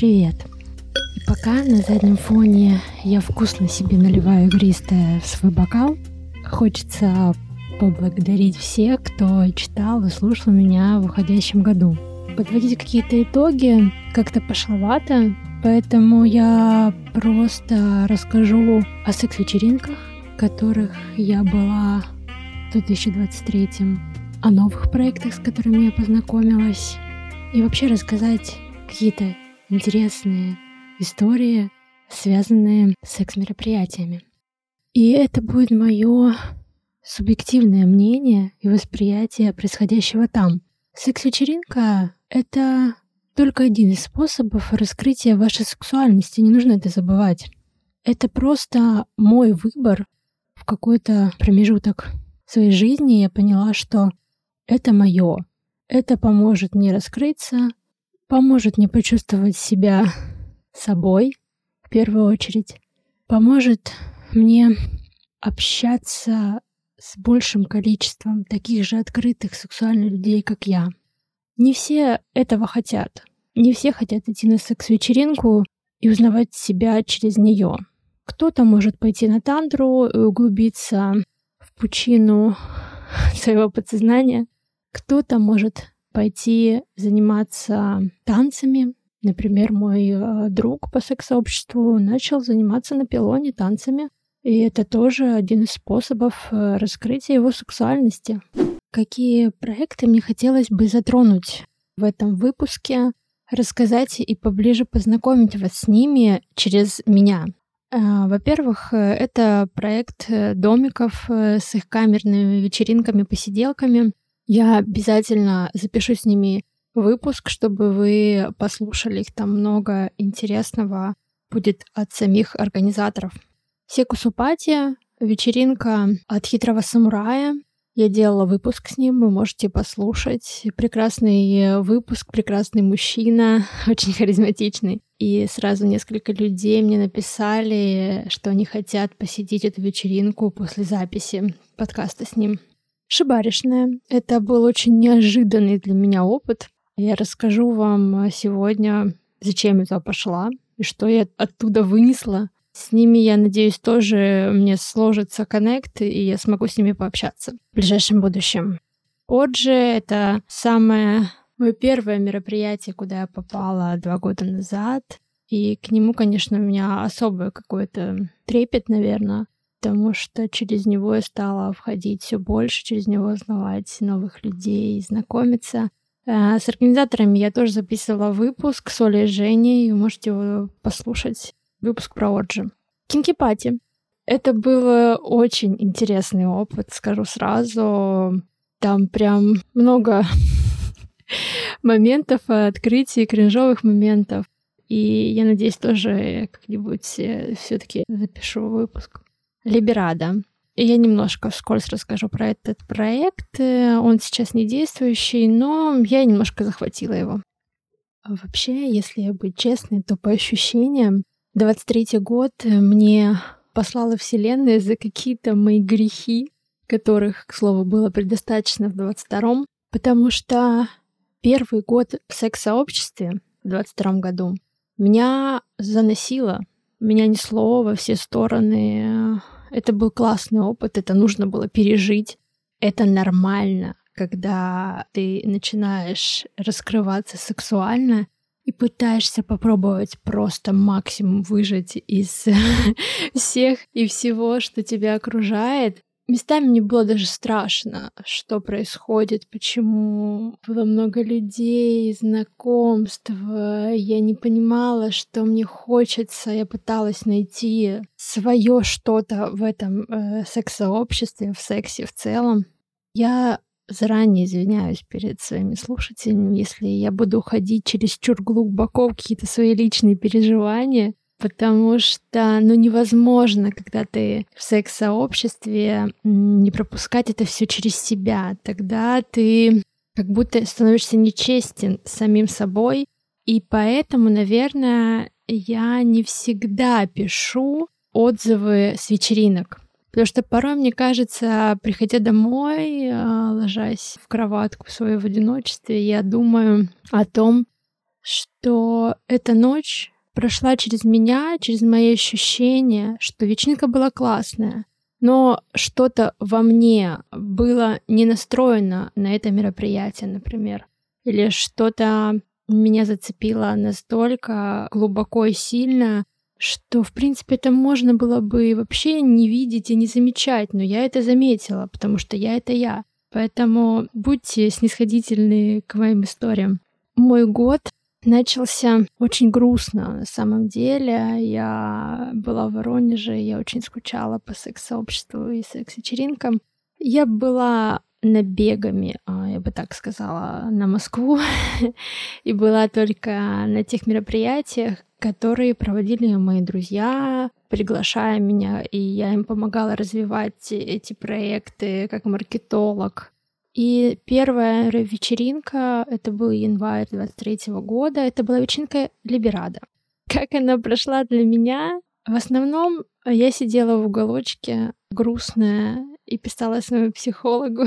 привет! И пока на заднем фоне я вкусно себе наливаю игристое в свой бокал, хочется поблагодарить всех, кто читал и слушал меня в уходящем году. Подводить какие-то итоги как-то пошловато, поэтому я просто расскажу о секс-вечеринках, которых я была в 2023, о новых проектах, с которыми я познакомилась, и вообще рассказать какие-то интересные истории, связанные с секс-мероприятиями. И это будет мое субъективное мнение и восприятие происходящего там. Секс-вечеринка — это только один из способов раскрытия вашей сексуальности, не нужно это забывать. Это просто мой выбор в какой-то промежуток своей жизни. Я поняла, что это мое. Это поможет мне раскрыться, поможет мне почувствовать себя собой в первую очередь, поможет мне общаться с большим количеством таких же открытых сексуальных людей, как я. Не все этого хотят. Не все хотят идти на секс-вечеринку и узнавать себя через нее. Кто-то может пойти на тантру и углубиться в пучину своего подсознания. Кто-то может пойти заниматься танцами. Например, мой э, друг по секс-сообществу начал заниматься на пилоне танцами. И это тоже один из способов э, раскрытия его сексуальности. Какие проекты мне хотелось бы затронуть в этом выпуске, рассказать и поближе познакомить вас с ними через меня. Э, во-первых, это проект домиков с их камерными вечеринками, посиделками. Я обязательно запишу с ними выпуск, чтобы вы послушали их. Там много интересного будет от самих организаторов. Секусупатия, вечеринка от хитрого самурая. Я делала выпуск с ним, вы можете послушать. Прекрасный выпуск, прекрасный мужчина, очень харизматичный. И сразу несколько людей мне написали, что они хотят посетить эту вечеринку после записи подкаста с ним. Шибаришная. Это был очень неожиданный для меня опыт. Я расскажу вам сегодня, зачем я туда пошла и что я оттуда вынесла. С ними, я надеюсь, тоже мне сложится коннект, и я смогу с ними пообщаться в ближайшем будущем. Отже, это самое мое первое мероприятие, куда я попала два года назад. И к нему, конечно, у меня особый какой-то трепет, наверное потому что через него я стала входить все больше, через него узнавать новых людей, знакомиться. Э, с организаторами я тоже записывала выпуск с Олей и Женей, вы можете его послушать. Выпуск про Орджи. Кинки-пати. Это был очень интересный опыт, скажу сразу. Там прям много моментов, открытий, кринжовых моментов. И я надеюсь, тоже как-нибудь э, все-таки запишу выпуск. Либерада. Я немножко вскользь расскажу про этот проект. Он сейчас не действующий, но я немножко захватила его. Вообще, если быть честной, то по ощущениям 23-й год мне послала Вселенная за какие-то мои грехи, которых, к слову, было предостаточно в 22-м, потому что первый год в секс-сообществе в 22 году меня заносило меня несло во все стороны. Это был классный опыт, это нужно было пережить. Это нормально, когда ты начинаешь раскрываться сексуально и пытаешься попробовать просто максимум выжать из всех и всего, что тебя окружает. Местами мне было даже страшно, что происходит, почему было много людей, знакомств. Я не понимала, что мне хочется. Я пыталась найти свое что-то в этом э, секс-сообществе, в сексе в целом. Я заранее извиняюсь перед своими слушателями, если я буду уходить через чур глубоко в какие-то свои личные переживания потому что, ну, невозможно, когда ты в секс-сообществе, не пропускать это все через себя. Тогда ты как будто становишься нечестен самим собой, и поэтому, наверное, я не всегда пишу отзывы с вечеринок. Потому что порой, мне кажется, приходя домой, а, ложась в кроватку свою в одиночестве, я думаю о том, что эта ночь прошла через меня, через мои ощущения, что вечеринка была классная, но что-то во мне было не настроено на это мероприятие, например, или что-то меня зацепило настолько глубоко и сильно, что, в принципе, это можно было бы вообще не видеть и не замечать, но я это заметила, потому что я — это я. Поэтому будьте снисходительны к моим историям. Мой год начался очень грустно на самом деле. Я была в Воронеже, я очень скучала по секс-сообществу и секс-вечеринкам. Я была набегами, а, я бы так сказала, на Москву, и была только на тех мероприятиях, которые проводили мои друзья, приглашая меня, и я им помогала развивать эти проекты как маркетолог. И первая вечеринка, это был январь 23 года, это была вечеринка Либерада. Как она прошла для меня? В основном я сидела в уголочке, грустная, и писала своему психологу,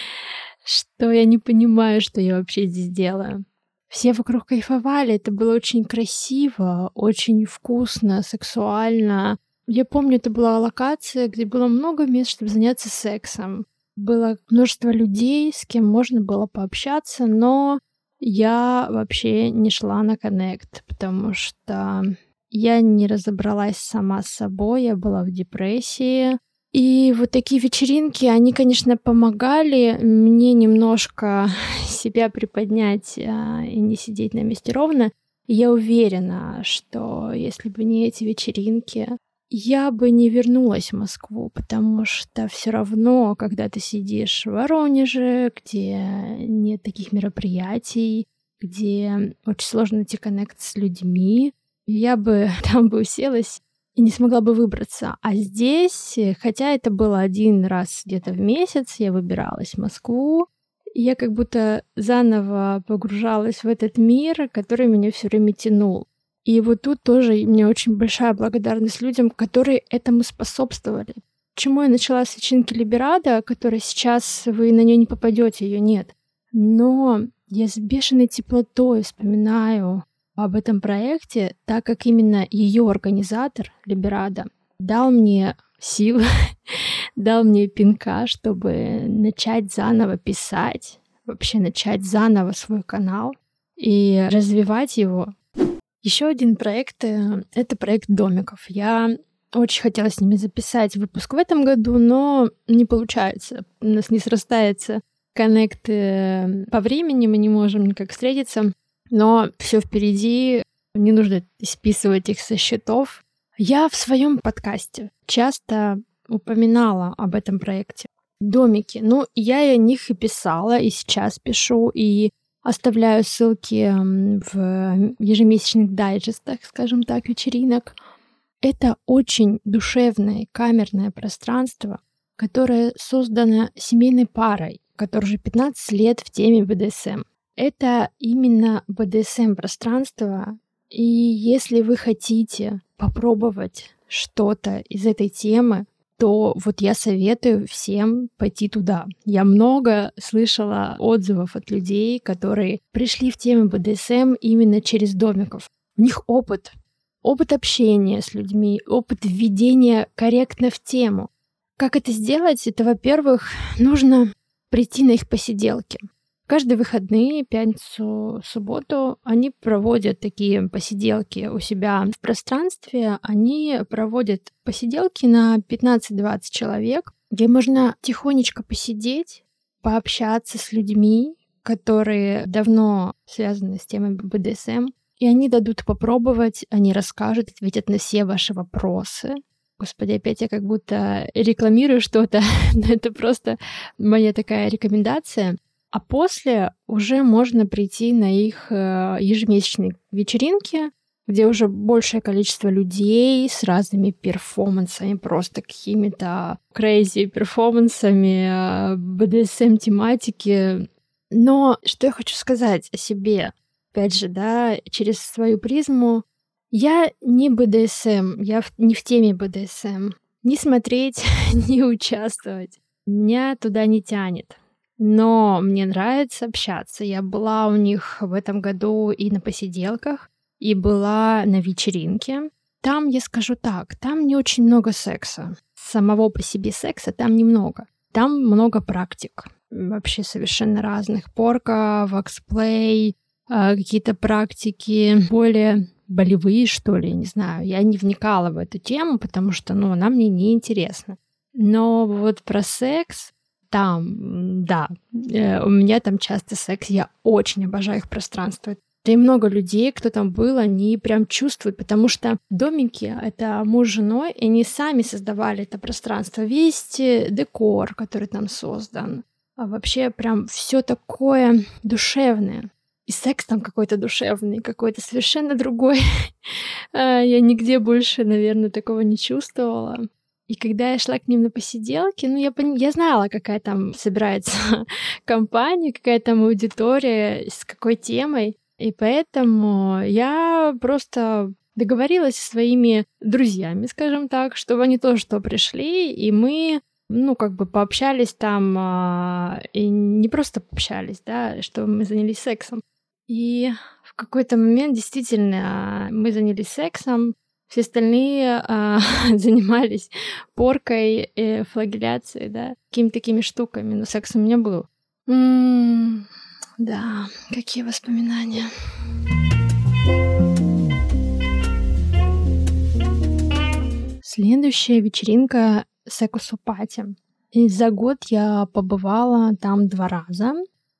что я не понимаю, что я вообще здесь делаю. Все вокруг кайфовали, это было очень красиво, очень вкусно, сексуально. Я помню, это была локация, где было много мест, чтобы заняться сексом. Было множество людей, с кем можно было пообщаться, но я вообще не шла на коннект, потому что я не разобралась сама с собой, я была в депрессии, и вот такие вечеринки, они, конечно, помогали мне немножко себя приподнять а, и не сидеть на месте ровно. я уверена, что если бы не эти вечеринки, я бы не вернулась в Москву, потому что все равно, когда ты сидишь в Воронеже, где нет таких мероприятий, где очень сложно найти коннект с людьми, я бы там бы уселась и не смогла бы выбраться. А здесь, хотя это было один раз где-то в месяц, я выбиралась в Москву, я как будто заново погружалась в этот мир, который меня все время тянул. И вот тут тоже меня очень большая благодарность людям, которые этому способствовали. Почему я начала с вечеринки Либерада, которая сейчас вы на нее не попадете, ее нет. Но я с бешеной теплотой вспоминаю об этом проекте, так как именно ее организатор, Либерада, дал мне силы, дал мне пинка, чтобы начать заново писать, вообще начать заново свой канал и развивать его. Еще один проект э, — это проект домиков. Я очень хотела с ними записать выпуск в этом году, но не получается. У нас не срастается коннект э, по времени, мы не можем никак встретиться но все впереди, не нужно списывать их со счетов. Я в своем подкасте часто упоминала об этом проекте. Домики. Ну, я о них и писала, и сейчас пишу, и оставляю ссылки в ежемесячных дайджестах, скажем так, вечеринок. Это очень душевное камерное пространство, которое создано семейной парой, которая уже 15 лет в теме БДСМ. Это именно BDSM-пространство, и если вы хотите попробовать что-то из этой темы, то вот я советую всем пойти туда. Я много слышала отзывов от людей, которые пришли в тему BDSM именно через домиков. У них опыт, опыт общения с людьми, опыт введения корректно в тему. Как это сделать? Это, во-первых, нужно прийти на их посиделки. Каждые выходные, пятницу, субботу, они проводят такие посиделки у себя в пространстве. Они проводят посиделки на 15-20 человек, где можно тихонечко посидеть, пообщаться с людьми, которые давно связаны с темой БДСМ, и они дадут попробовать, они расскажут, ответят на все ваши вопросы. Господи, опять я как будто рекламирую что-то, но это просто моя такая рекомендация. А после уже можно прийти на их э, ежемесячные вечеринки, где уже большее количество людей с разными перформансами, просто какими-то crazy перформансами, BDSM-тематики. Но что я хочу сказать о себе? Опять же, да, через свою призму. Я не BDSM, я не в теме BDSM. Не смотреть, не участвовать. Меня туда не тянет. Но мне нравится общаться. Я была у них в этом году и на посиделках, и была на вечеринке. Там, я скажу так, там не очень много секса. Самого по себе секса там немного. Там много практик. Вообще совершенно разных. Порка, ваксплей, а, какие-то практики более болевые, что ли, не знаю. Я не вникала в эту тему, потому что, ну, она мне не интересна. Но вот про секс там, да, э, у меня там часто секс, я очень обожаю их пространство. Да и много людей, кто там был, они прям чувствуют, потому что домики — это муж с женой, и они сами создавали это пространство. Весь декор, который там создан, а вообще прям все такое душевное. И секс там какой-то душевный, какой-то совершенно другой. А, я нигде больше, наверное, такого не чувствовала. И когда я шла к ним на посиделки, ну, я, пон... я знала, какая там собирается компания, какая там аудитория, с какой темой. И поэтому я просто договорилась со своими друзьями, скажем так, чтобы они тоже что пришли, и мы ну, как бы пообщались там, а, и не просто пообщались, да, что мы занялись сексом. И в какой-то момент действительно мы занялись сексом, все остальные а, занимались поркой, и флагеляцией, да, какими-то такими штуками, но секс у меня был. М-м, да, какие воспоминания. Следующая вечеринка секусу пати. И за год я побывала там два раза.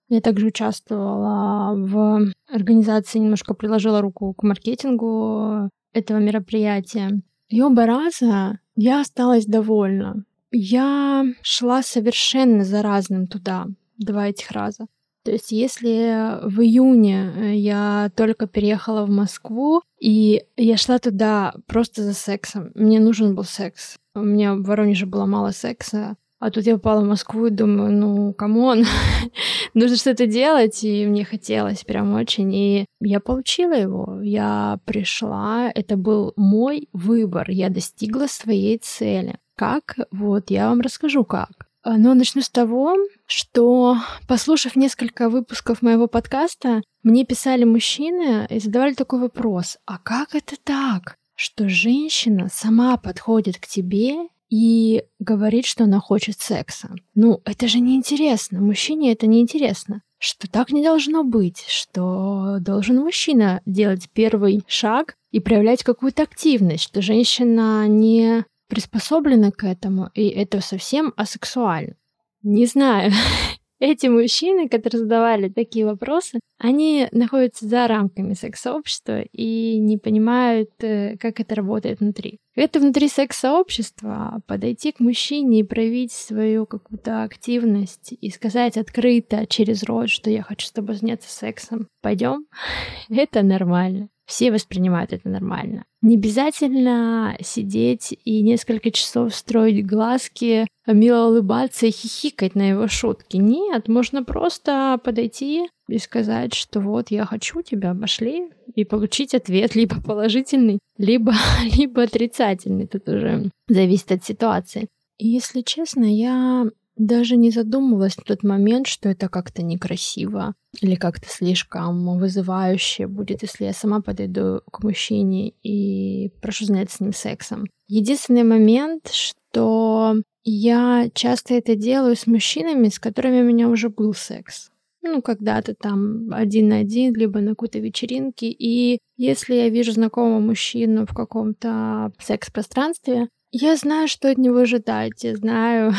Я также участвовала в организации, немножко приложила руку к маркетингу этого мероприятия. И оба раза я осталась довольна. Я шла совершенно за разным туда, два этих раза. То есть если в июне э, я только переехала в Москву, и я шла туда просто за сексом, мне нужен был секс. У меня в Воронеже было мало секса, а тут я попала в Москву и думаю, ну, come on, нужно что-то делать, и мне хотелось прям очень. И я получила его, я пришла, это был мой выбор, я достигла своей цели. Как? Вот, я вам расскажу как. Но начну с того, что, послушав несколько выпусков моего подкаста, мне писали мужчины и задавали такой вопрос, а как это так, что женщина сама подходит к тебе и говорит, что она хочет секса. Ну, это же неинтересно. Мужчине это неинтересно. Что так не должно быть, что должен мужчина делать первый шаг и проявлять какую-то активность, что женщина не приспособлена к этому, и это совсем асексуально. Не знаю, эти мужчины, которые задавали такие вопросы, они находятся за рамками секс-сообщества и не понимают, э, как это работает внутри. Это внутри секс-сообщества подойти к мужчине и проявить свою какую-то активность и сказать открыто через рот, что я хочу с тобой заняться сексом. Пойдем? Это нормально все воспринимают это нормально. Не обязательно сидеть и несколько часов строить глазки, мило улыбаться и хихикать на его шутки. Нет, можно просто подойти и сказать, что вот я хочу тебя, пошли, и получить ответ либо положительный, либо, либо отрицательный. Тут уже зависит от ситуации. И если честно, я даже не задумывалась в тот момент, что это как-то некрасиво или как-то слишком вызывающе будет, если я сама подойду к мужчине и прошу заняться с ним сексом. Единственный момент, что я часто это делаю с мужчинами, с которыми у меня уже был секс. Ну, когда-то там один на один, либо на какой-то вечеринке. И если я вижу знакомого мужчину в каком-то секс-пространстве, я знаю, что от него ожидать. Я знаю,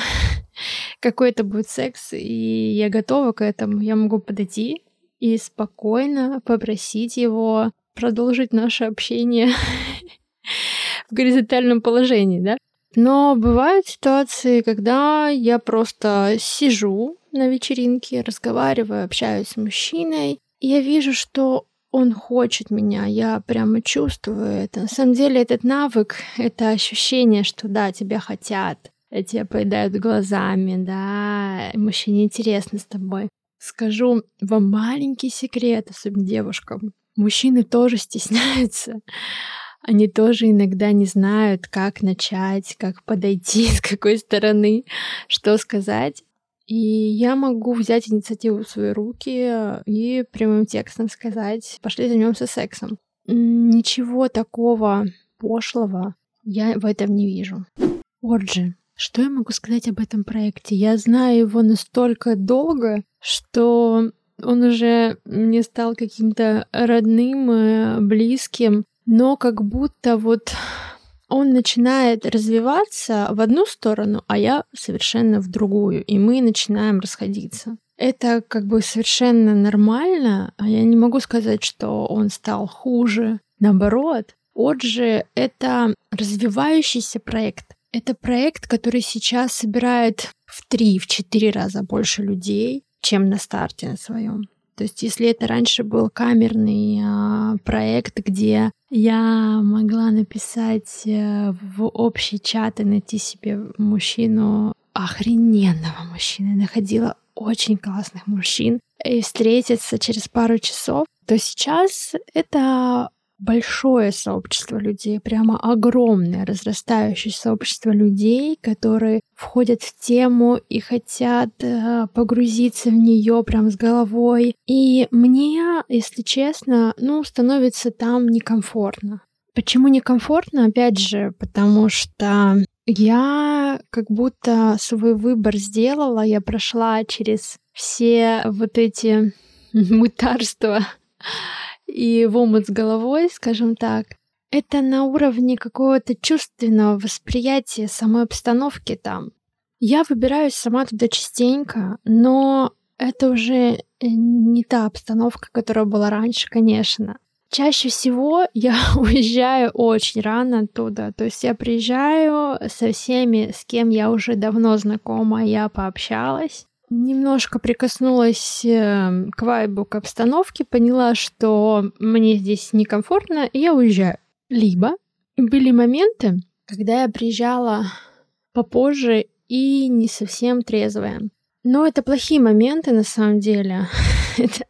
какой это будет секс, и я готова к этому. Я могу подойти и спокойно попросить его продолжить наше общение в горизонтальном положении, да? Но бывают ситуации, когда я просто сижу на вечеринке, разговариваю, общаюсь с мужчиной, я вижу, что он хочет меня, я прямо чувствую это. На самом деле этот навык, это ощущение, что да, тебя хотят, тебя поедают глазами, да, мужчине интересно с тобой. Скажу вам маленький секрет, особенно девушкам. Мужчины тоже стесняются. Они тоже иногда не знают, как начать, как подойти, с какой стороны, что сказать. И я могу взять инициативу в свои руки и прямым текстом сказать, пошли займемся сексом. Ничего такого пошлого я в этом не вижу. Орджи. Что я могу сказать об этом проекте? Я знаю его настолько долго, что он уже мне стал каким-то родным, э, близким, но как будто вот он начинает развиваться в одну сторону, а я совершенно в другую, и мы начинаем расходиться. Это как бы совершенно нормально, а я не могу сказать, что он стал хуже. Наоборот, Отже, это развивающийся проект. Это проект, который сейчас собирает в три, в четыре раза больше людей, чем на старте на своем. То есть, если это раньше был камерный э, проект, где я могла написать э, в общий чат и найти себе мужчину, охрененного мужчины, находила очень классных мужчин и встретиться через пару часов, то сейчас это большое сообщество людей, прямо огромное, разрастающее сообщество людей, которые входят в тему и хотят э, погрузиться в нее прям с головой. И мне, если честно, ну, становится там некомфортно. Почему некомфортно? Опять же, потому что я как будто свой выбор сделала, я прошла через все вот эти мытарства и в омут с головой, скажем так, это на уровне какого-то чувственного восприятия самой обстановки там. Я выбираюсь сама туда частенько, но это уже э, не та обстановка, которая была раньше, конечно. Чаще всего я уезжаю очень рано оттуда. То есть я приезжаю со всеми, с кем я уже давно знакома, я пообщалась немножко прикоснулась эм, к вайбу, к обстановке, поняла, что мне здесь некомфортно, и я уезжаю. Либо были моменты, когда я приезжала попозже и не совсем трезвая. Но это плохие моменты на самом деле. это,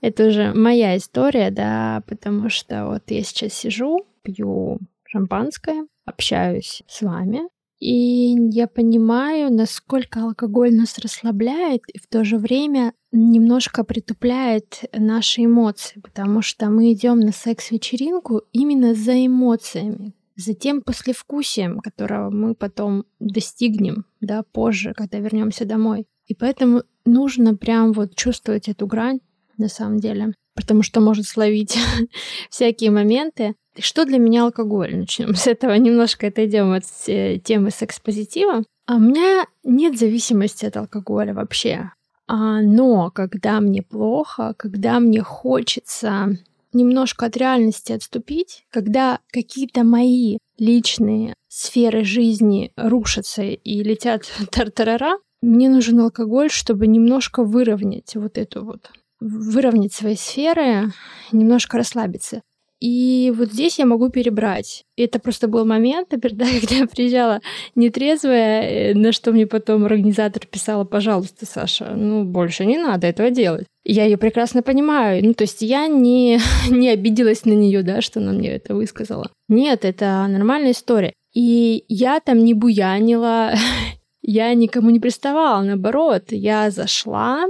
это уже моя история, да, потому что вот я сейчас сижу, пью шампанское, общаюсь с вами, и я понимаю, насколько алкоголь нас расслабляет и в то же время немножко притупляет наши эмоции, потому что мы идем на секс-вечеринку именно за эмоциями, за тем послевкусием, которого мы потом достигнем, да, позже, когда вернемся домой. И поэтому нужно прям вот чувствовать эту грань на самом деле, потому что может словить всякие моменты, что для меня алкоголь? Начнем с этого, немножко отойдем от э, темы секс-позитива. У меня нет зависимости от алкоголя вообще. А, но когда мне плохо, когда мне хочется немножко от реальности отступить, когда какие-то мои личные сферы жизни рушатся и летят тартарара, мне нужен алкоголь, чтобы немножко выровнять вот эту вот выровнять свои сферы, немножко расслабиться. И вот здесь я могу перебрать. Это просто был момент, например, да, когда я приезжала нетрезвая, э, на что мне потом организатор писала, пожалуйста, Саша, ну, больше не надо этого делать. Я ее прекрасно понимаю. Ну, то есть я не, не обиделась на нее, да, что она мне это высказала. Нет, это нормальная история. И я там не буянила, я никому не приставала, наоборот, я зашла,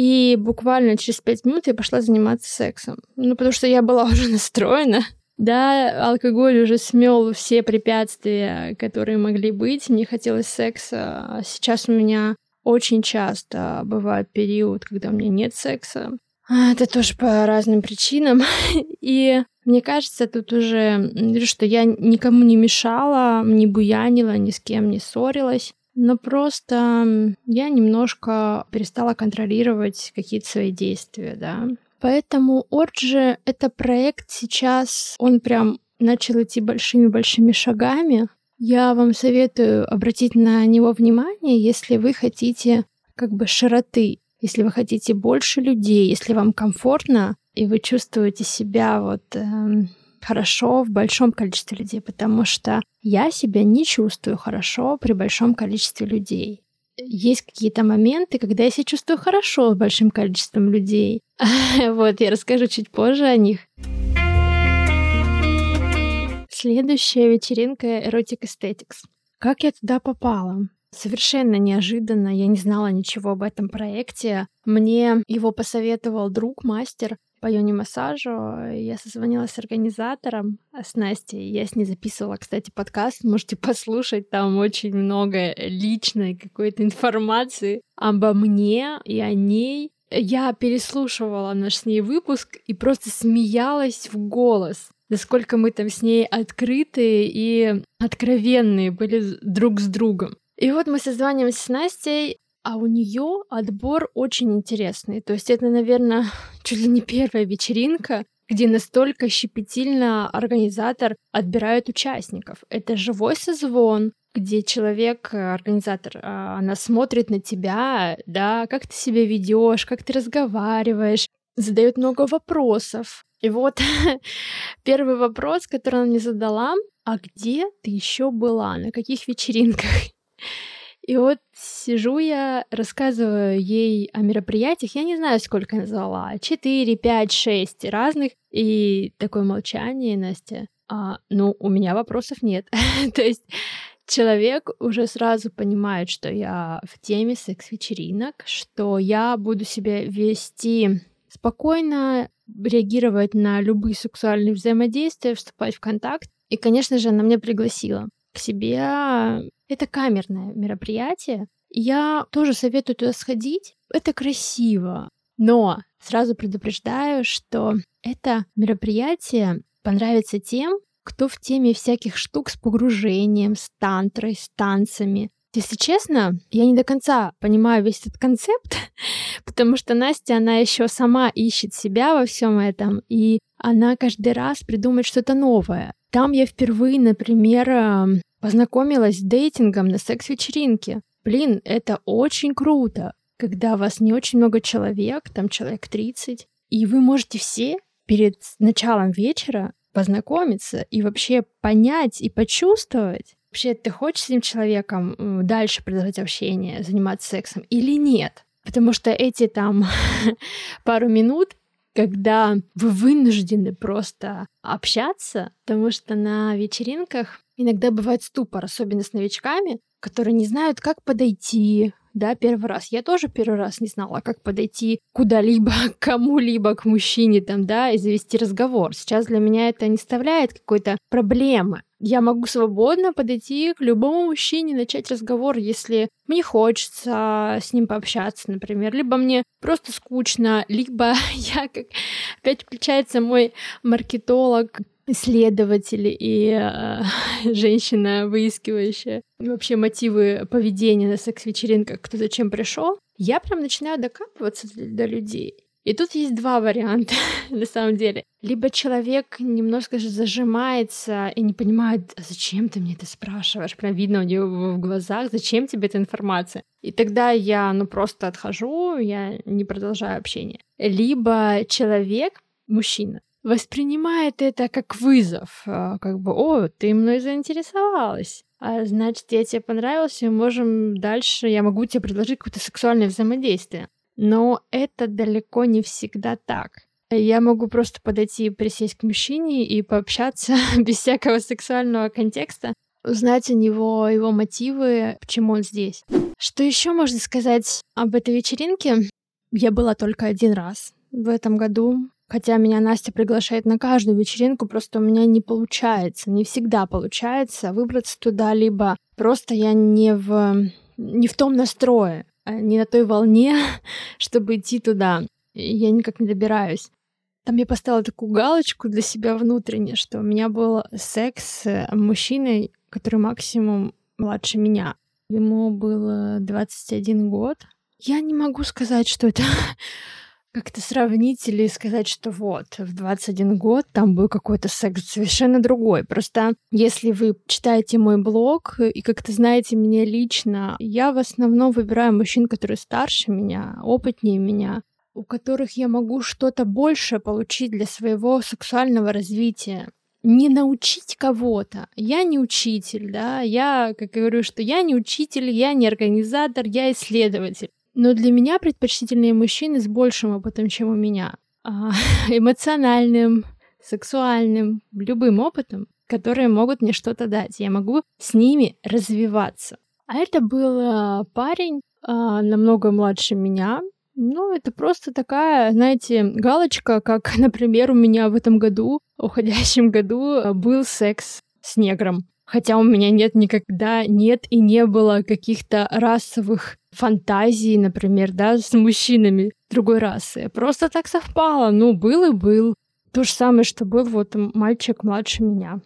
и буквально через пять минут я пошла заниматься сексом. Ну, потому что я была уже настроена. Да, алкоголь уже смел все препятствия, которые могли быть. Мне хотелось секса. А сейчас у меня очень часто бывает период, когда у меня нет секса. А, это тоже по разным причинам. И мне кажется, тут уже, что я никому не мешала, не буянила, ни с кем не ссорилась но просто я немножко перестала контролировать какие-то свои действия, да. Поэтому Орджи — это проект сейчас, он прям начал идти большими-большими шагами. Я вам советую обратить на него внимание, если вы хотите как бы широты, если вы хотите больше людей, если вам комфортно, и вы чувствуете себя вот эм, хорошо в большом количестве людей, потому что я себя не чувствую хорошо при большом количестве людей. Есть какие-то моменты, когда я себя чувствую хорошо с большим количеством людей. Вот, я расскажу чуть позже о них. Следующая вечеринка Erotic Aesthetics. Как я туда попала? совершенно неожиданно, я не знала ничего об этом проекте. Мне его посоветовал друг, мастер по йони-массажу. Я созвонилась с организатором, а с Настей. Я с ней записывала, кстати, подкаст. Можете послушать, там очень много личной какой-то информации обо мне и о ней. Я переслушивала наш с ней выпуск и просто смеялась в голос насколько мы там с ней открытые и откровенные были друг с другом. И вот мы созваниваемся с Настей, а у нее отбор очень интересный. То есть это, наверное, чуть ли не первая вечеринка, где настолько щепетильно организатор отбирает участников. Это живой созвон, где человек, организатор, а, она смотрит на тебя, да, как ты себя ведешь, как ты разговариваешь, задает много вопросов. И вот первый вопрос, который она мне задала, а где ты еще была, на каких вечеринках? И вот сижу я, рассказываю ей о мероприятиях, я не знаю, сколько назвала, 4, 5, 6 разных, и такое молчание, Настя. А, ну, у меня вопросов нет. То есть человек уже сразу понимает, что я в теме секс-вечеринок, что я буду себя вести спокойно, реагировать на любые сексуальные взаимодействия, вступать в контакт. И, конечно же, она меня пригласила к себе. Это камерное мероприятие. Я тоже советую туда сходить. Это красиво. Но сразу предупреждаю, что это мероприятие понравится тем, кто в теме всяких штук с погружением, с тантрой, с танцами, если честно, я не до конца понимаю весь этот концепт, потому что Настя, она еще сама ищет себя во всем этом, и она каждый раз придумает что-то новое. Там я впервые, например, познакомилась с дейтингом на секс-вечеринке. Блин, это очень круто, когда вас не очень много человек, там человек 30, и вы можете все перед началом вечера познакомиться и вообще понять и почувствовать, Вообще, ты хочешь с этим человеком дальше продолжать общение, заниматься сексом или нет? Потому что эти там пару минут, когда вы вынуждены просто общаться, потому что на вечеринках иногда бывает ступор, особенно с новичками, которые не знают, как подойти, да, первый раз. Я тоже первый раз не знала, как подойти куда-либо, кому-либо, к мужчине там, да, и завести разговор. Сейчас для меня это не составляет какой-то проблемы. Я могу свободно подойти к любому мужчине, начать разговор, если мне хочется с ним пообщаться, например, либо мне просто скучно, либо я как опять включается мой маркетолог, исследователь и э, женщина, выискивающая вообще мотивы поведения на секс-вечеринках, кто зачем пришел, я прям начинаю докапываться до людей. И тут есть два варианта, на самом деле. Либо человек немножко же зажимается и не понимает, а зачем ты мне это спрашиваешь? Прям видно у него в глазах, зачем тебе эта информация? И тогда я, ну, просто отхожу, я не продолжаю общение. Либо человек, мужчина, воспринимает это как вызов, а, как бы, о, ты мной заинтересовалась, а значит, я тебе понравился, и можем дальше, я могу тебе предложить какое-то сексуальное взаимодействие. Но это далеко не всегда так. Я могу просто подойти и присесть к мужчине и пообщаться без всякого сексуального контекста, узнать у него его мотивы, почему он здесь. Что еще можно сказать об этой вечеринке? Я была только один раз в этом году. Хотя меня Настя приглашает на каждую вечеринку, просто у меня не получается, не всегда получается выбраться туда, либо просто я не в, не в том настрое, а не на той волне, чтобы идти туда. Я никак не добираюсь. Там я поставила такую галочку для себя внутренне, что у меня был секс с мужчиной, который максимум младше меня. Ему было 21 год. Я не могу сказать, что это как-то сравнить или сказать, что вот, в 21 год там был какой-то секс совершенно другой. Просто если вы читаете мой блог и как-то знаете меня лично, я в основном выбираю мужчин, которые старше меня, опытнее меня, у которых я могу что-то больше получить для своего сексуального развития не научить кого-то. Я не учитель, да, я, как я говорю, что я не учитель, я не организатор, я исследователь. Но для меня предпочтительные мужчины с большим опытом, чем у меня. А, эмоциональным, сексуальным, любым опытом, которые могут мне что-то дать. Я могу с ними развиваться. А это был э, парень э, намного младше меня. Ну, это просто такая, знаете, галочка, как, например, у меня в этом году, уходящем году, э, был секс с негром. Хотя у меня нет никогда, нет и не было каких-то расовых фантазий, например, да, с мужчинами другой расы. Просто так совпало. Ну, был и был. То же самое, что был вот мальчик младше меня.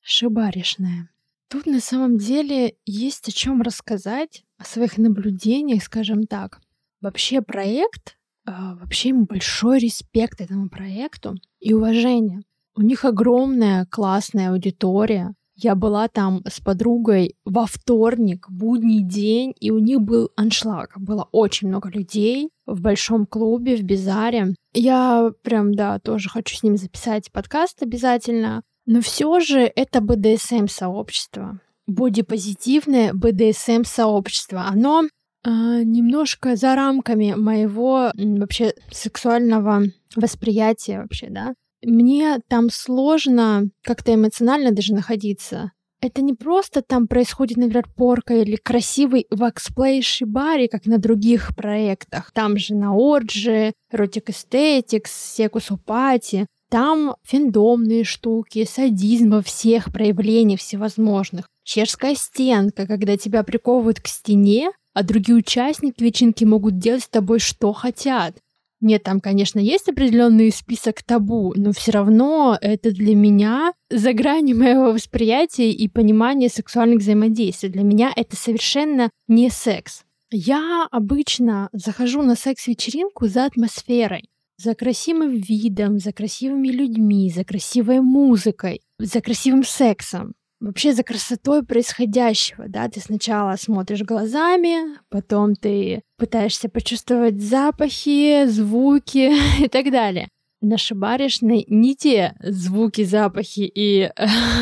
Шибаришная. Тут на самом деле есть о чем рассказать, о своих наблюдениях, скажем так. Вообще проект, а, вообще ему большой респект этому проекту и уважение. У них огромная классная аудитория. Я была там с подругой во вторник, будний день, и у них был аншлаг. Было очень много людей в большом клубе, в Бизаре. Я прям, да, тоже хочу с ним записать подкаст обязательно. Но все же это БДСМ-сообщество. Бодипозитивное БДСМ-сообщество. Оно э, немножко за рамками моего вообще сексуального восприятия вообще, да. Мне там сложно как-то эмоционально даже находиться. Это не просто там происходит, например, порка или красивый ваксплей шибари, как на других проектах. Там же на Орджи, Erotic Aesthetics, Секус Упати. Там фендомные штуки, садизм во всех проявлениях всевозможных. Чешская стенка, когда тебя приковывают к стене, а другие участники вечеринки могут делать с тобой что хотят. Нет, там, конечно, есть определенный список табу, но все равно это для меня за гранью моего восприятия и понимания сексуальных взаимодействий. Для меня это совершенно не секс. Я обычно захожу на секс-вечеринку за атмосферой за красивым видом, за красивыми людьми, за красивой музыкой, за красивым сексом. Вообще за красотой происходящего, да, ты сначала смотришь глазами, потом ты пытаешься почувствовать запахи, звуки и так далее. На шибаришной не те звуки, запахи и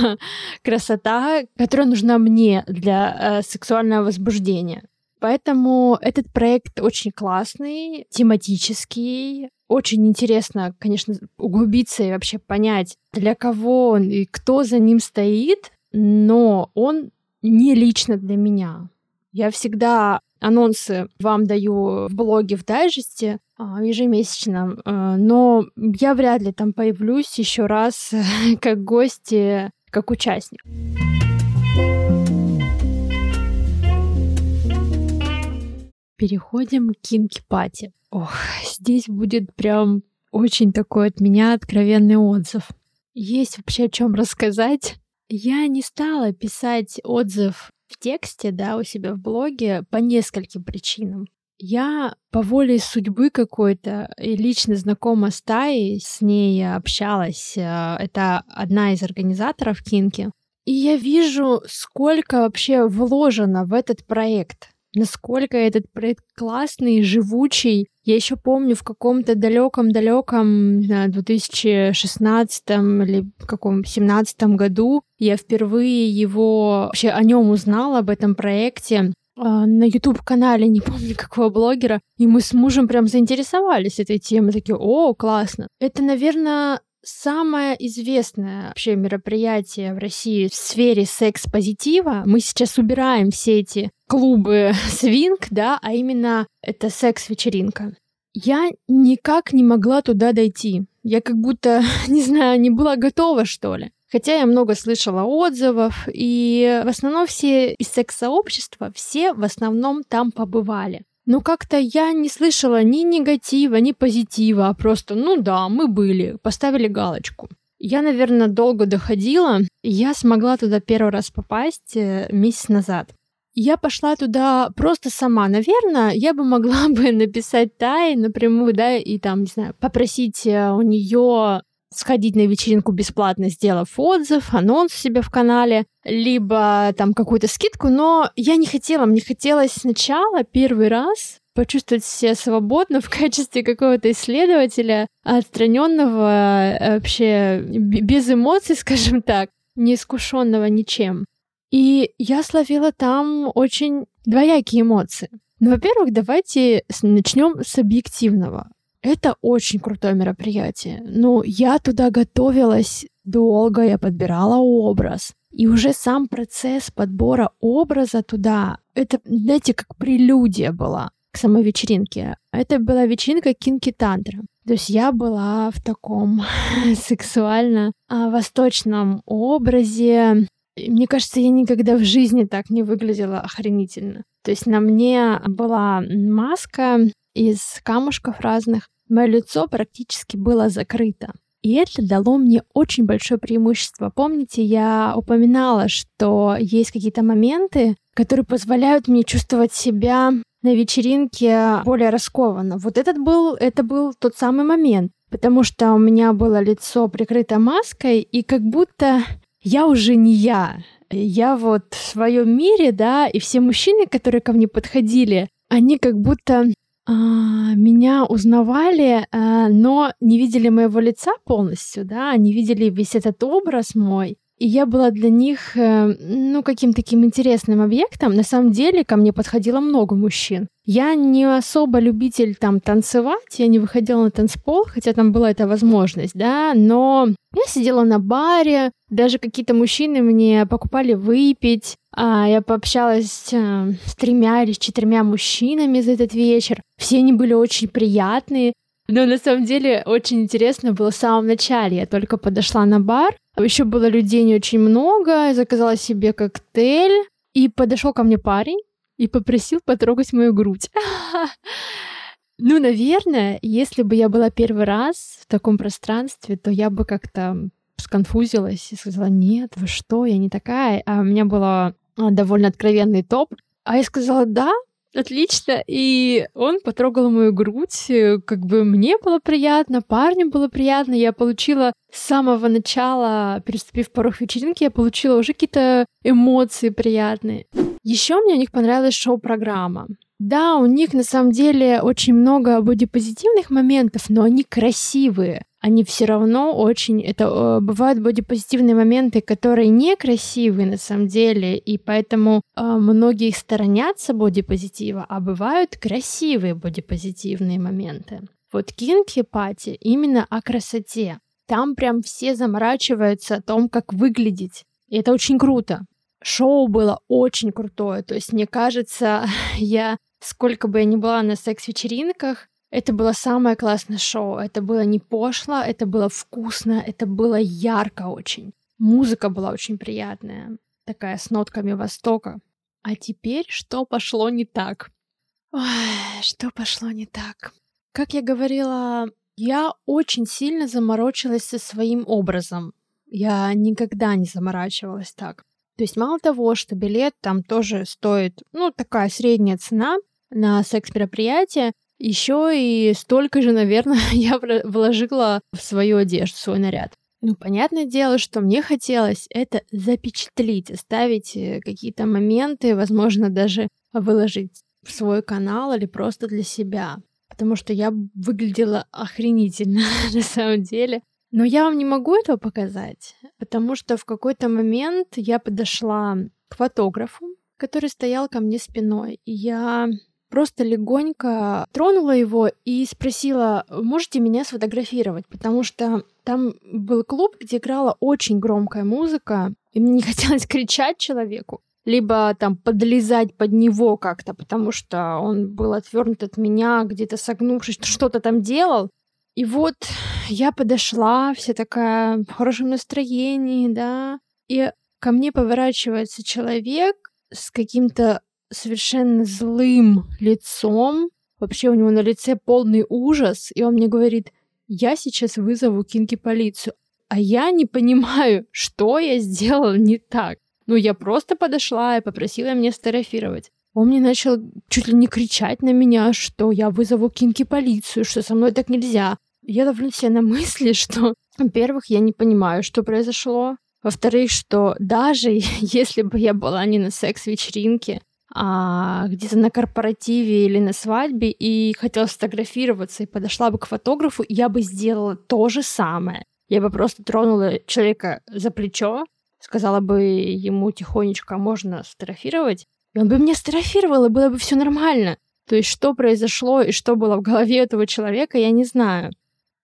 красота, которая нужна мне для э, сексуального возбуждения. Поэтому этот проект очень классный, тематический, очень интересно, конечно, углубиться и вообще понять, для кого он и кто за ним стоит, но он не лично для меня. Я всегда анонсы вам даю в блоге в дайджесте а, ежемесячно, а, но я вряд ли там появлюсь еще раз как гости, как участник. Переходим к кинки-пати. Ох, здесь будет прям очень такой от меня откровенный отзыв. Есть вообще о чем рассказать. Я не стала писать отзыв в тексте, да, у себя в блоге по нескольким причинам. Я по воле судьбы какой-то и лично знакома с Таей, с ней общалась. Э, это одна из организаторов Кинки. И я вижу, сколько вообще вложено в этот проект насколько этот проект классный, живучий. Я еще помню в каком-то далеком-далеком, не знаю, 2016 или каком 17 году я впервые его вообще о нем узнала об этом проекте а, на YouTube-канале, не помню какого блогера, и мы с мужем прям заинтересовались этой темой, такие, о, классно. Это, наверное, самое известное вообще мероприятие в России в сфере секс-позитива. Мы сейчас убираем все эти клубы свинг, да, а именно это секс-вечеринка. Я никак не могла туда дойти. Я как будто, не знаю, не была готова, что ли. Хотя я много слышала отзывов, и в основном все из секс-сообщества, все в основном там побывали. Но как-то я не слышала ни негатива, ни позитива, а просто, ну да, мы были, поставили галочку. Я, наверное, долго доходила, я смогла туда первый раз попасть э, месяц назад. Я пошла туда просто сама. Наверное, я бы могла бы написать Тай напрямую, да, и там, не знаю, попросить э, у нее сходить на вечеринку бесплатно, сделав отзыв, анонс себе в канале, либо там какую-то скидку, но я не хотела, мне хотелось сначала первый раз почувствовать себя свободно в качестве какого-то исследователя, отстраненного, э, вообще без эмоций, скажем так, неискушенного ничем. И я словила там очень двоякие эмоции. Ну, во-первых, давайте начнем с объективного. Это очень крутое мероприятие. Ну, я туда готовилась долго, я подбирала образ. И уже сам процесс подбора образа туда, это, знаете, как прелюдия была к самой вечеринке. Это была вечеринка Кинки Тантра. То есть я была в таком сексуально а, Мне кажется, я никогда в жизни так не выглядела охренительно. То есть на мне была маска из камушков разных. Мое лицо практически было закрыто. И это дало мне очень большое преимущество. Помните, я упоминала, что есть какие-то моменты, которые позволяют мне чувствовать себя на вечеринке более раскованно. Вот этот был, это был тот самый момент, потому что у меня было лицо прикрыто маской, и как будто я уже не я. Я вот в своем мире, да, и все мужчины, которые ко мне подходили, они как будто а, меня узнавали, а, но не видели моего лица полностью, да, они видели весь этот образ мой, и я была для них, э, ну, каким-то таким интересным объектом. На самом деле ко мне подходило много мужчин. Я не особо любитель там танцевать, я не выходила на танцпол, хотя там была эта возможность, да, но я сидела на баре, даже какие-то мужчины мне покупали выпить, а я пообщалась э, с тремя или с четырьмя мужчинами за этот вечер. Все они были очень приятные. Но на самом деле очень интересно было в самом начале. Я только подошла на бар, еще было людей не очень много, я заказала себе коктейль, и подошел ко мне парень и попросил потрогать мою грудь. Ну, наверное, если бы я была первый раз в таком пространстве, то я бы как-то сконфузилась и сказала, нет, вы что, я не такая. А у меня был а, довольно откровенный топ. А я сказала, да, Отлично. И он потрогал мою грудь. Как бы мне было приятно, парню было приятно. Я получила с самого начала, переступив порог вечеринки, я получила уже какие-то эмоции приятные. Еще мне у них понравилась шоу-программа. Да, у них на самом деле очень много бодипозитивных моментов, но они красивые они все равно очень... Это э, бывают бодипозитивные моменты, которые некрасивые на самом деле, и поэтому э, многие сторонятся бодипозитива, а бывают красивые бодипозитивные моменты. Вот кинки пати именно о красоте. Там прям все заморачиваются о том, как выглядеть. И это очень круто. Шоу было очень крутое. То есть, мне кажется, я сколько бы я ни была на секс-вечеринках, это было самое классное шоу. Это было не пошло, это было вкусно, это было ярко очень. Музыка была очень приятная, такая с нотками Востока. А теперь что пошло не так? Ой, что пошло не так? Как я говорила, я очень сильно заморочилась со своим образом. Я никогда не заморачивалась так. То есть мало того, что билет там тоже стоит, ну, такая средняя цена на секс-мероприятие, еще и столько же, наверное, я вложила в свою одежду, свой наряд. Ну, понятное дело, что мне хотелось это запечатлить, оставить э, какие-то моменты, возможно, даже выложить в свой канал или просто для себя. Потому что я выглядела охренительно на самом деле. Но я вам не могу этого показать, потому что в какой-то момент я подошла к фотографу, который стоял ко мне спиной, и я просто легонько тронула его и спросила, можете меня сфотографировать, потому что там был клуб, где играла очень громкая музыка, и мне не хотелось кричать человеку, либо там подлезать под него как-то, потому что он был отвернут от меня, где-то согнувшись, что-то там делал. И вот я подошла, вся такая в хорошем настроении, да, и ко мне поворачивается человек с каким-то совершенно злым лицом. Вообще у него на лице полный ужас, и он мне говорит, я сейчас вызову Кинки полицию. А я не понимаю, что я сделала не так. Ну, я просто подошла и попросила меня сфотографировать. Он мне начал чуть ли не кричать на меня, что я вызову Кинки полицию, что со мной так нельзя. Я ловлю себя на мысли, что, во-первых, я не понимаю, что произошло. Во-вторых, что даже если бы я была не на секс-вечеринке, а, где-то на корпоративе или на свадьбе и хотела сфотографироваться и подошла бы к фотографу, я бы сделала то же самое. Я бы просто тронула человека за плечо, сказала бы ему тихонечко, «А можно сфотографировать, и он бы меня сфотографировал, и было бы все нормально. То есть что произошло и что было в голове этого человека, я не знаю.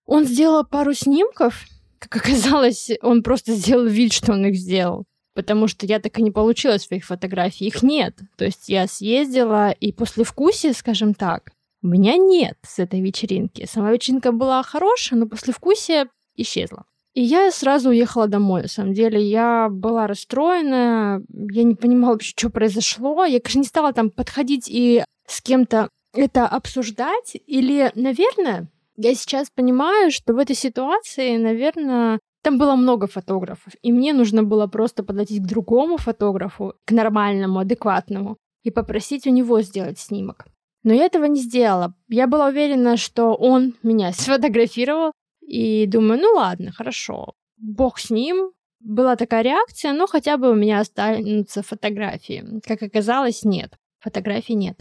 Он сделал пару снимков, как оказалось, он просто сделал вид, что он их сделал. Потому что я так и не получила своих фотографий. Их нет. То есть я съездила, и после вкусия, скажем так, у меня нет с этой вечеринки. Сама вечеринка была хорошая, но после вкусия исчезла. И я сразу уехала домой. На самом деле, я была расстроена, я не понимала вообще, что произошло. Я, конечно, не стала там подходить и с кем-то это обсуждать. Или, наверное, я сейчас понимаю, что в этой ситуации, наверное, там было много фотографов, и мне нужно было просто подойти к другому фотографу, к нормальному, адекватному, и попросить у него сделать снимок. Но я этого не сделала. Я была уверена, что он меня сфотографировал, и думаю, ну ладно, хорошо, бог с ним. Была такая реакция, но хотя бы у меня останутся фотографии. Как оказалось, нет. Фотографий нет.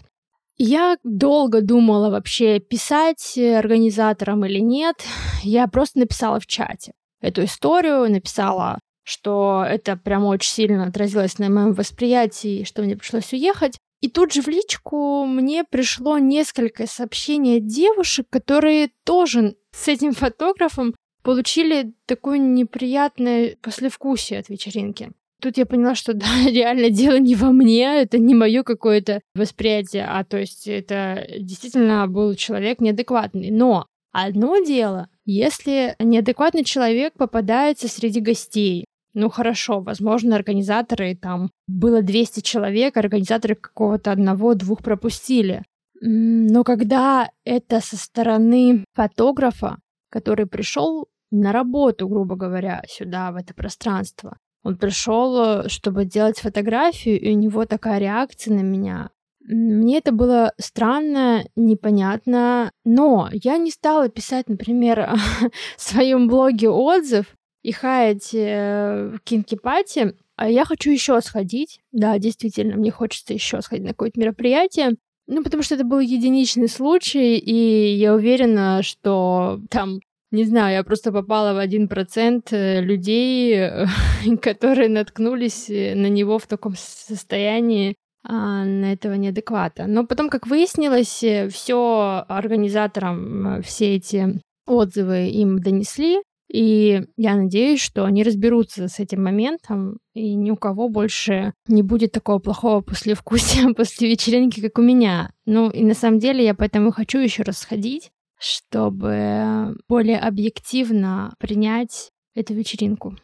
Я долго думала вообще писать организаторам или нет. Я просто написала в чате эту историю, написала, что это прям очень сильно отразилось на моем восприятии, что мне пришлось уехать. И тут же в личку мне пришло несколько сообщений от девушек, которые тоже с этим фотографом получили такое неприятное послевкусие от вечеринки. Тут я поняла, что да, реально дело не во мне, это не мое какое-то восприятие, а то есть это действительно был человек неадекватный. Но одно дело, если неадекватный человек попадается среди гостей, ну хорошо, возможно, организаторы там было 200 человек, организаторы какого-то одного-двух пропустили. Но когда это со стороны фотографа, который пришел на работу, грубо говоря, сюда, в это пространство, он пришел, э, чтобы делать фотографию, и у него такая реакция на меня. Мне это было странно, непонятно, но я не стала писать, например, в своем блоге отзыв и хаять э, в кинки-пати, а я хочу еще сходить. Да, действительно, мне хочется еще сходить на какое-то мероприятие. Ну, потому что это был единичный случай, и я уверена, что там, не знаю, я просто попала в один процент э, людей, которые наткнулись э, на него в таком состоянии, на этого неадеквата. Но потом, как выяснилось, э, все организаторам, все эти отзывы им донесли, и я надеюсь, что они разберутся с этим моментом, и ни у кого больше не будет такого плохого послевкусия после вечеринки, как у меня. Ну и на самом деле я поэтому хочу еще раз сходить, чтобы более объективно принять эту вечеринку.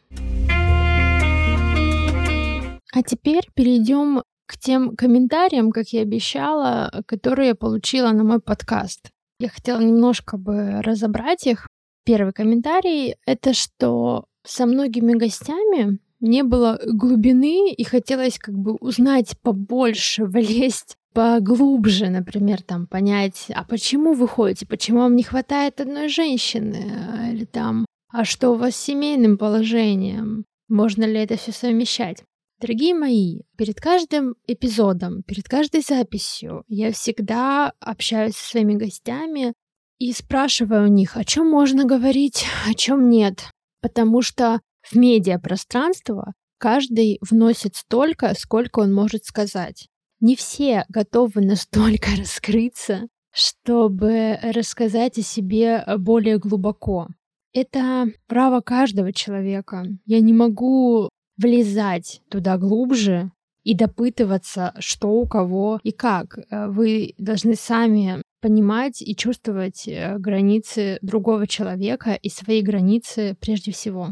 А теперь перейдем к тем комментариям, как я обещала, которые я получила на мой подкаст. Я хотела немножко бы разобрать их. Первый комментарий — это что со многими гостями не было глубины, и хотелось как бы узнать побольше, влезть поглубже, например, там понять, а почему вы ходите, почему вам не хватает одной женщины, или там, а что у вас с семейным положением, можно ли это все совмещать. Дорогие мои, перед каждым эпизодом, перед каждой записью я всегда общаюсь со своими гостями и спрашиваю у них, о чем можно говорить, о чем нет. Потому что в медиапространство каждый вносит столько, сколько он может сказать. Не все готовы настолько раскрыться, чтобы рассказать о себе более глубоко. Это право каждого человека. Я не могу влезать туда глубже и допытываться, что у кого и как. Вы должны сами понимать и чувствовать э, границы другого человека и свои границы прежде всего.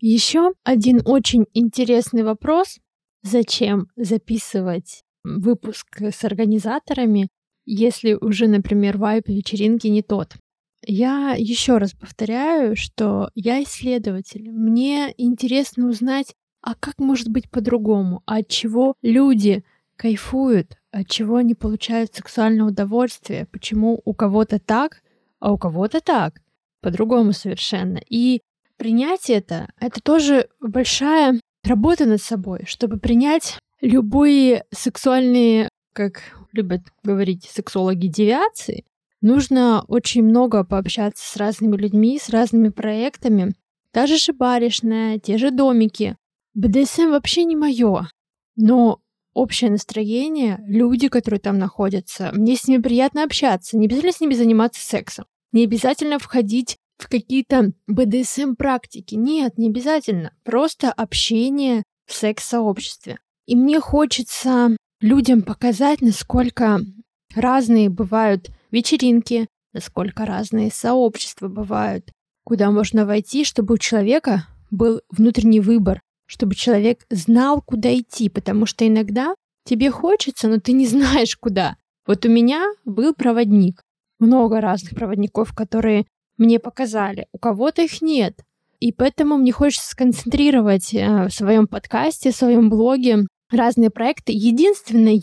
Еще один очень интересный вопрос. Зачем записывать выпуск с организаторами, если уже, например, вайп вечеринки не тот? Я еще раз повторяю, что я исследователь. Мне интересно узнать, а как может быть по-другому, а от чего люди кайфуют, от чего они получают сексуальное удовольствие, почему у кого-то так, а у кого-то так, по-другому совершенно. И принять это, это тоже большая работа над собой, чтобы принять любые сексуальные, как любят говорить сексологи, девиации, нужно очень много пообщаться с разными людьми, с разными проектами. Та же шибаришная, те же домики. БДСМ вообще не мое. Но общее настроение, люди, которые там находятся, мне с ними приятно общаться, не обязательно с ними заниматься сексом, не обязательно входить в какие-то БДСМ-практики. Нет, не обязательно. Просто общение в секс-сообществе. И мне хочется людям показать, насколько разные бывают вечеринки, насколько разные сообщества бывают, куда можно войти, чтобы у человека был внутренний выбор, чтобы человек знал, куда идти, потому что иногда тебе хочется, но ты не знаешь, куда. Вот у меня был проводник, много разных проводников, которые мне показали. У кого-то их нет. И поэтому мне хочется сконцентрировать э, в своем подкасте, в своем блоге разные проекты. Единственное,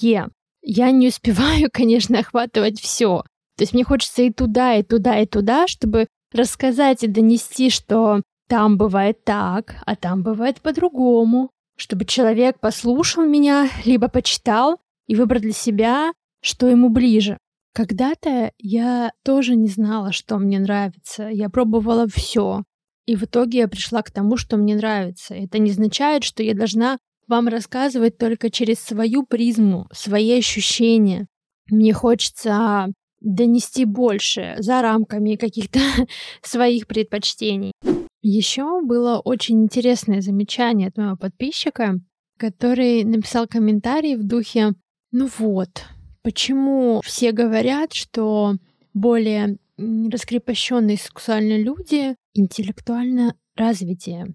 я не успеваю, конечно, охватывать все. То есть мне хочется и туда, и туда, и туда, чтобы рассказать и донести, что там бывает так, а там бывает по-другому, чтобы человек послушал меня, либо почитал и выбрал для себя, что ему ближе. Когда-то я тоже не знала, что мне нравится. Я пробовала все. И в итоге я пришла к тому, что мне нравится. Это не означает, что я должна вам рассказывать только через свою призму, свои ощущения. Мне хочется донести больше за рамками каких-то своих предпочтений. Еще было очень интересное замечание от моего подписчика, который написал комментарий в духе «Ну вот, почему все говорят, что более раскрепощенные сексуальные люди интеллектуально развитие.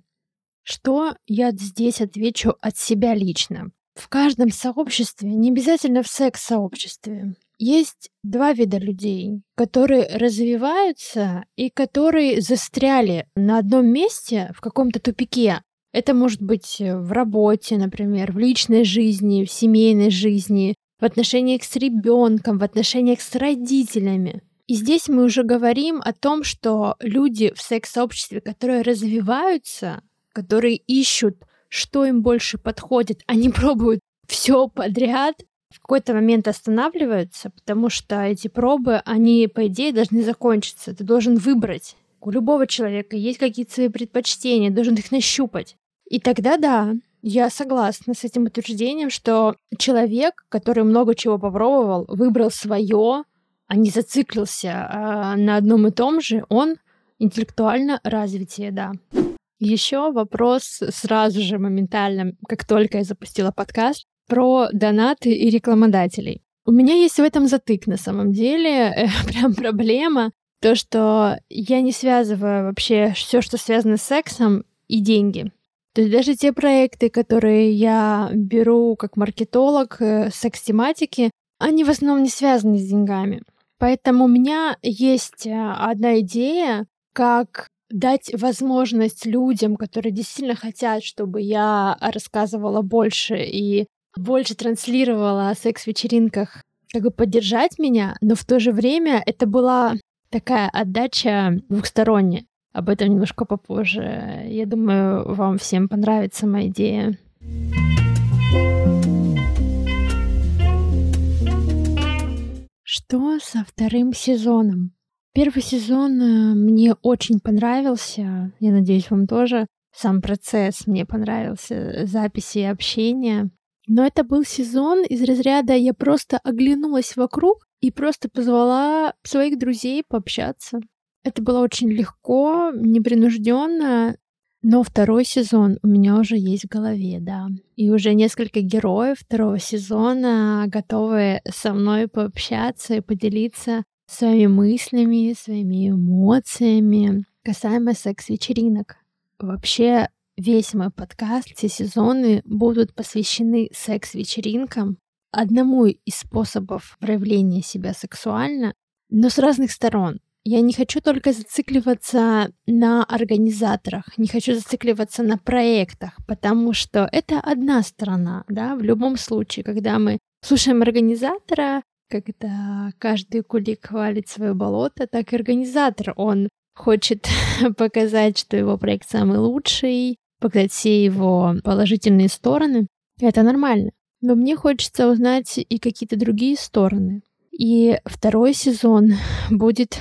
Что я здесь отвечу от себя лично? В каждом сообществе, не обязательно в секс-сообществе, есть два вида людей, которые развиваются и которые застряли на одном месте в каком-то тупике. Это может быть в работе, например, в личной жизни, в семейной жизни, в отношениях с ребенком, в отношениях с родителями. И здесь мы уже говорим о том, что люди в секс-сообществе, которые развиваются, которые ищут, что им больше подходит, они пробуют все подряд, в какой-то момент останавливаются, потому что эти пробы, они, по идее, должны закончиться. Ты должен выбрать. У любого человека есть какие-то свои предпочтения, должен их нащупать. И тогда да, я согласна с этим утверждением, что человек, который много чего попробовал, выбрал свое, а не зациклился а на одном и том же, он интеллектуально развитие, да. Еще вопрос сразу же моментально, как только я запустила подкаст, про донаты и рекламодателей. У меня есть в этом затык на самом деле, э, прям проблема, то, что я не связываю вообще все, что связано с сексом и деньги. То есть даже те проекты, которые я беру как маркетолог э, секс-тематики, они в основном не связаны с деньгами. Поэтому у меня есть э, одна идея, как дать возможность людям, которые действительно хотят, чтобы я рассказывала больше и больше транслировала о секс-вечеринках, как бы поддержать меня, но в то же время это была такая отдача двухсторонняя. Об этом немножко попозже. Я думаю, вам всем понравится моя идея. Что со вторым сезоном? Первый сезон э, мне очень понравился. Я надеюсь, вам тоже. Сам процесс мне понравился, записи и общение. Но это был сезон из разряда я просто оглянулась вокруг и просто позвала своих друзей пообщаться. Это было очень легко, непринужденно, но второй сезон у меня уже есть в голове, да. И уже несколько героев второго сезона готовы со мной пообщаться и поделиться своими мыслями, своими эмоциями касаемо секс-вечеринок. Вообще, весь мой подкаст, все сезоны будут посвящены секс-вечеринкам, одному из способов проявления себя сексуально, но с разных сторон. Я не хочу только зацикливаться на организаторах, не хочу зацикливаться на проектах, потому что это одна сторона, да, в любом случае, когда мы слушаем организатора, когда каждый кулик хвалит свое болото, так и организатор, он хочет показать, что его проект самый лучший, показать все его положительные стороны. Это нормально. Но мне хочется узнать и какие-то другие стороны. И второй сезон будет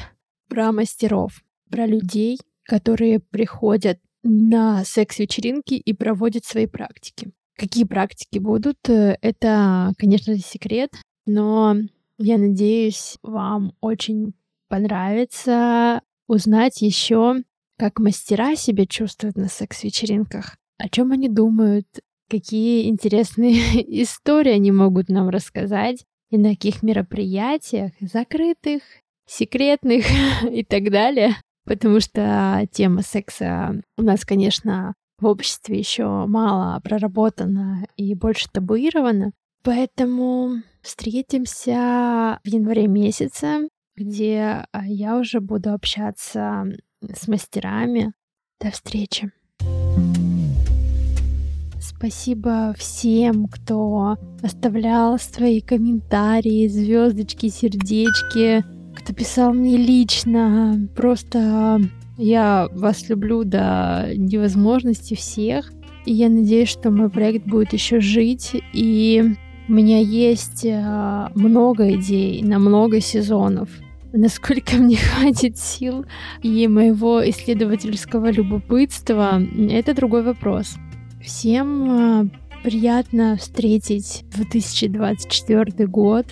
про мастеров, про людей, которые приходят на секс-вечеринки и проводят свои практики. Какие практики будут, э, это, конечно секрет, но я надеюсь, вам очень понравится узнать еще, как мастера себя чувствуют на секс-вечеринках, о чем они думают, какие интересные истории они могут нам рассказать, и на каких мероприятиях, закрытых, секретных и так далее. Потому что тема секса у нас, конечно, в обществе еще мало проработана и больше табуирована. Поэтому встретимся в январе месяце, где а, я уже буду общаться с мастерами. До встречи! Спасибо всем, кто оставлял свои комментарии, звездочки, сердечки, кто писал мне лично. Просто я вас люблю до невозможности всех. И я надеюсь, что мой проект будет еще жить. И у меня есть э, много идей на много сезонов. Насколько мне хватит сил и моего исследовательского любопытства, это другой вопрос. Всем э, приятно встретить 2024 год.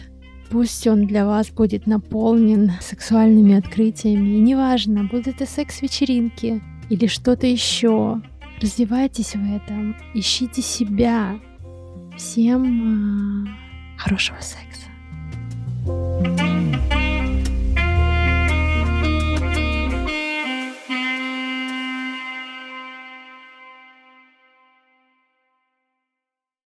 Пусть он для вас будет наполнен сексуальными открытиями. И неважно, будут это секс-вечеринки или что-то еще. Развивайтесь в этом, ищите себя. Всем э, хорошего секса.